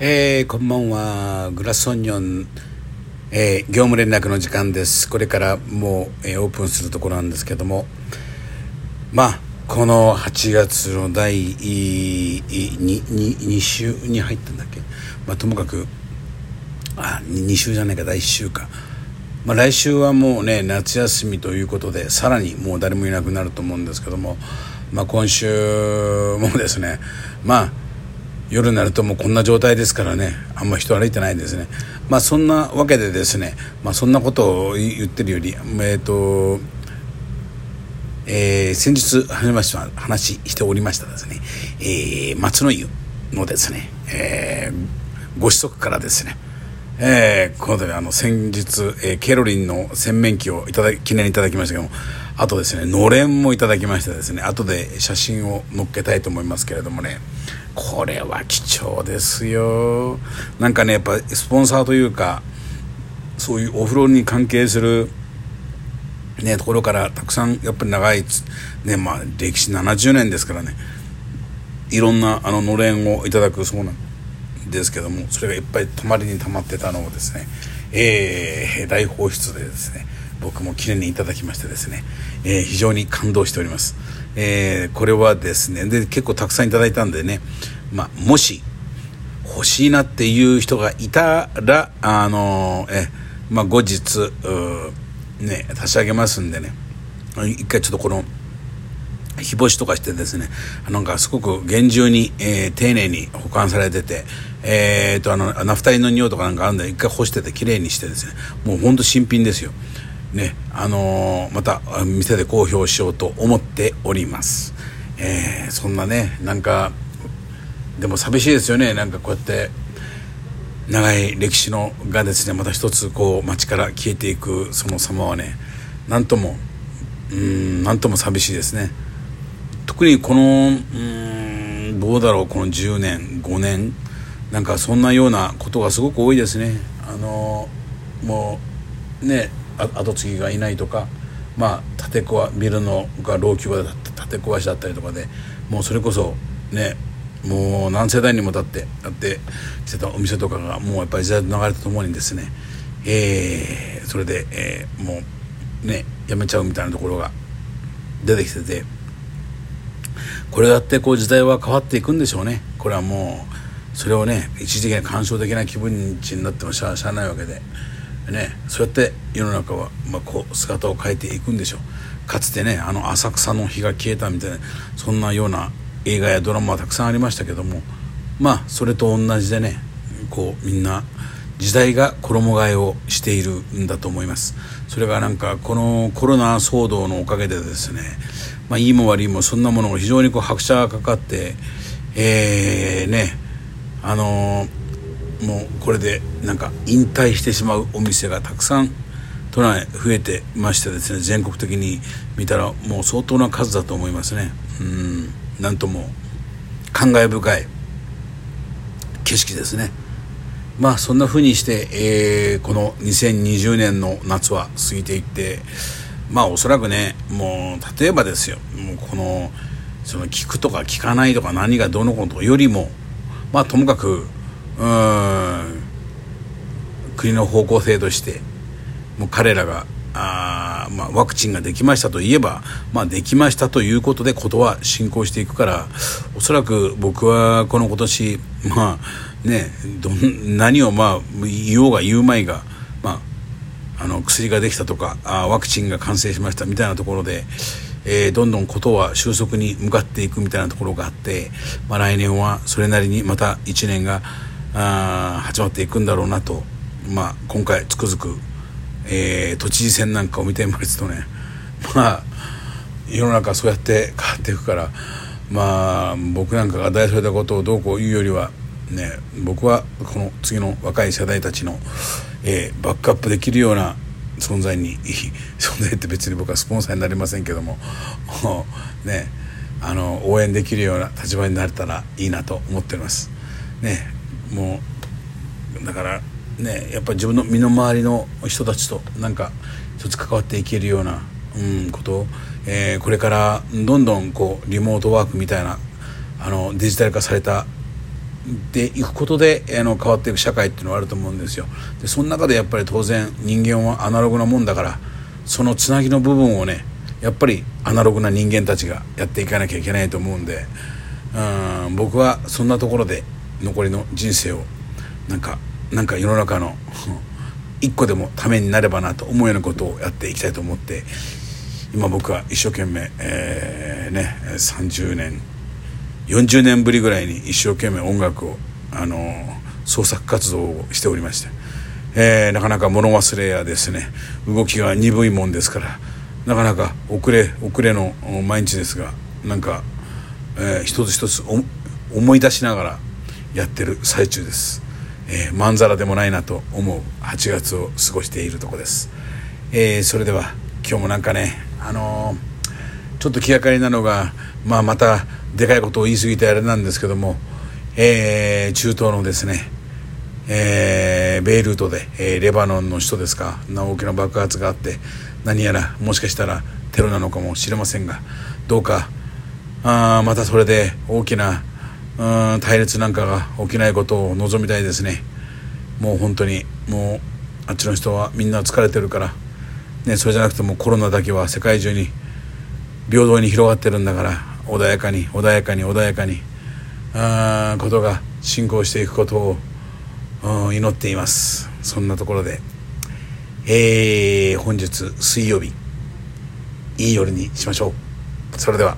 えー、こんばんは。グラスオニオン、えー、業務連絡の時間です。これからもう、えー、オープンするところなんですけども。まあこの8月の第 2, 2, 2週に入ったんだっけ、まあ、ともかくあ2週じゃないか第1週か、まあ、来週はもうね夏休みということでさらにもう誰もいなくなると思うんですけども、まあ、今週もですねまあ夜になるともうこんな状態ですからねあんま人歩いてないですね。まあそんなわけでですね、まあ、そんなことを言ってるよりえっ、ー、とえー、先日話話しておりましたですね、えー、松の湯のですね、えー、ご子息からですね、えー、この度あの先日、えー、ケロリンの洗面器をいただ記念いただきましたけどもあとですねのれんもいただきましてですね後で写真を載っけたいと思いますけれどもねこれは貴重ですよ。なんかねやっぱスポンサーというかそういうお風呂に関係するねところからたくさんやっぱり長いねまあ歴史70年ですからねいろんなあののれんをいただくそうなんですですけどもそれがいっぱい泊まりに溜まってたのをですねえー、大放出でですね僕も記念にいただきましてですね、えー、非常に感動しております、えー、これはですねで結構たくさんいただいたんでね、まあ、もし欲しいなっていう人がいたらあのえ、まあ、後日ね差し上げますんでね一回ちょっとこの日干しとかしてですねなんかすごく厳重に、えー、丁寧に保管されててえー、とあのナフタリンの匂いとかなんかあるんで一回干してて綺麗にしてですね。もうほんと新品ですよ。ねあのー、また店で公表しようと思っております、えー、そんなねなんかでも寂しいですよね。なんかこうやって長い歴史のがですねまた一つこう街から消えていくその様はね何ともうん何とも寂しいですね。特にこのうんどうだろうこの10年5年なんかそんなようなことがすごく多いですね。あのもうね後継ぎがいないとかまあ建て壊ビルのが老朽が建て壊しだったりとかでもうそれこそねもう何世代にも経ってやってしてたお店とかがもうやっぱり時代と流れとともにですね。えー、それで、えー、もうねやめちゃうみたいなところが出てきててこれだってこう時代は変わっていくんでしょうね。これはもうそれをね一時的な感傷的な気分になってもしゃあないわけで。ね、そうやって世の中は、まあ、こう姿を変えていくんでしょう。かつてねあの浅草の日が消えたみたいなそんなような映画やドラマはたくさんありましたけども。まあそれと同じでねこうみんな時代が衣替えをしているんだと思います。それがなんかこのコロナ騒動のおかげでですね、まあ、いいも悪いもそんなものが非常にこう拍車がかかってえー、ねあのーもうこれでなんか引退してしまうお店がたくさん都内増えてましてですね全国的に見たらもう相当な数だと思いますね。うんなんとも感慨深い景色ですね。まあそんなふうにして、えー、この2020年の夏は過ぎていってまあおそらくねもう例えばですよもうこのその聞くとか聞かないとか何がどのことよりもまあともかくうん国の方向性としてもう彼らがあ、まあ、ワクチンができましたといえば、まあ、できましたということでことは進行していくからおそらく僕はこの今年まあねど何をまあ言おうが言うまいが、まあ、あの薬ができたとかあワクチンが完成しましたみたいなところで。えー、どんどんことは収束に向かっていくみたいなところがあって、まあ、来年はそれなりにまた1年があ始まっていくんだろうなと、まあ、今回つくづく、えー、都知事選なんかを見てみますとねまあ世の中そうやって変わっていくからまあ僕なんかが大それたことをどうこう言うよりはね僕はこの次の若い世代たちの、えー、バックアップできるような存在に 存在って別に僕はスポンサーになりませんけども ねあの応援できるような立場になれたらいいなと思っております。ねもうだからねやっぱり自分の身の回りの人たちとなんか一つ関わっていけるような、うん、ことをえー、これからどんどんこうリモートワークみたいなあのデジタル化されたでいくことであの変わっていく社会っていうのはあると思うんですよ。でその中でやっぱり当然人間はアナログなもんだからそのつなぎの部分をねやっぱりアナログな人間たちがやっていかなきゃいけないと思うんでうん僕はそんなところで残りの人生をなんかなんか世の中の 一個でもためになればなと思うようなことをやっていきたいと思って今僕は一生懸命、えー、ね、30年40年ぶりぐらいに一生懸命音楽を、あの創作活動をしておりまして、えー、なかなか物忘れやですね。動きが鈍いもんですからなかなか遅れ遅れの毎日ですがなんか、えー、一つ一つ思い出しながらやってる最中です、えー、まんざらでもないなと思う8月を過ごしているとこです、えー、それでは今日もなんかねあのー、ちょっと気がかりなのが、まあ、またでかいことを言い過ぎてあれなんですけども、えー、中東のですね、えー、ベイルートで、えー、レバノンの首都ですか大きな爆発があって何やらもしかしたらテロなのかもしれませんがどうかあまたそれで大きなうん対立なんかが起きないことを望みたいですね。もう本当にもうあっちの人はみんな疲れてるから、ね、それじゃなくてもコロナだけは世界中に平等に広がってるんだから穏やかに穏やかに穏やかにあことが進行していくことを祈っています。そんなところで、えー、本日水曜日いい夜にしましょう。それでは。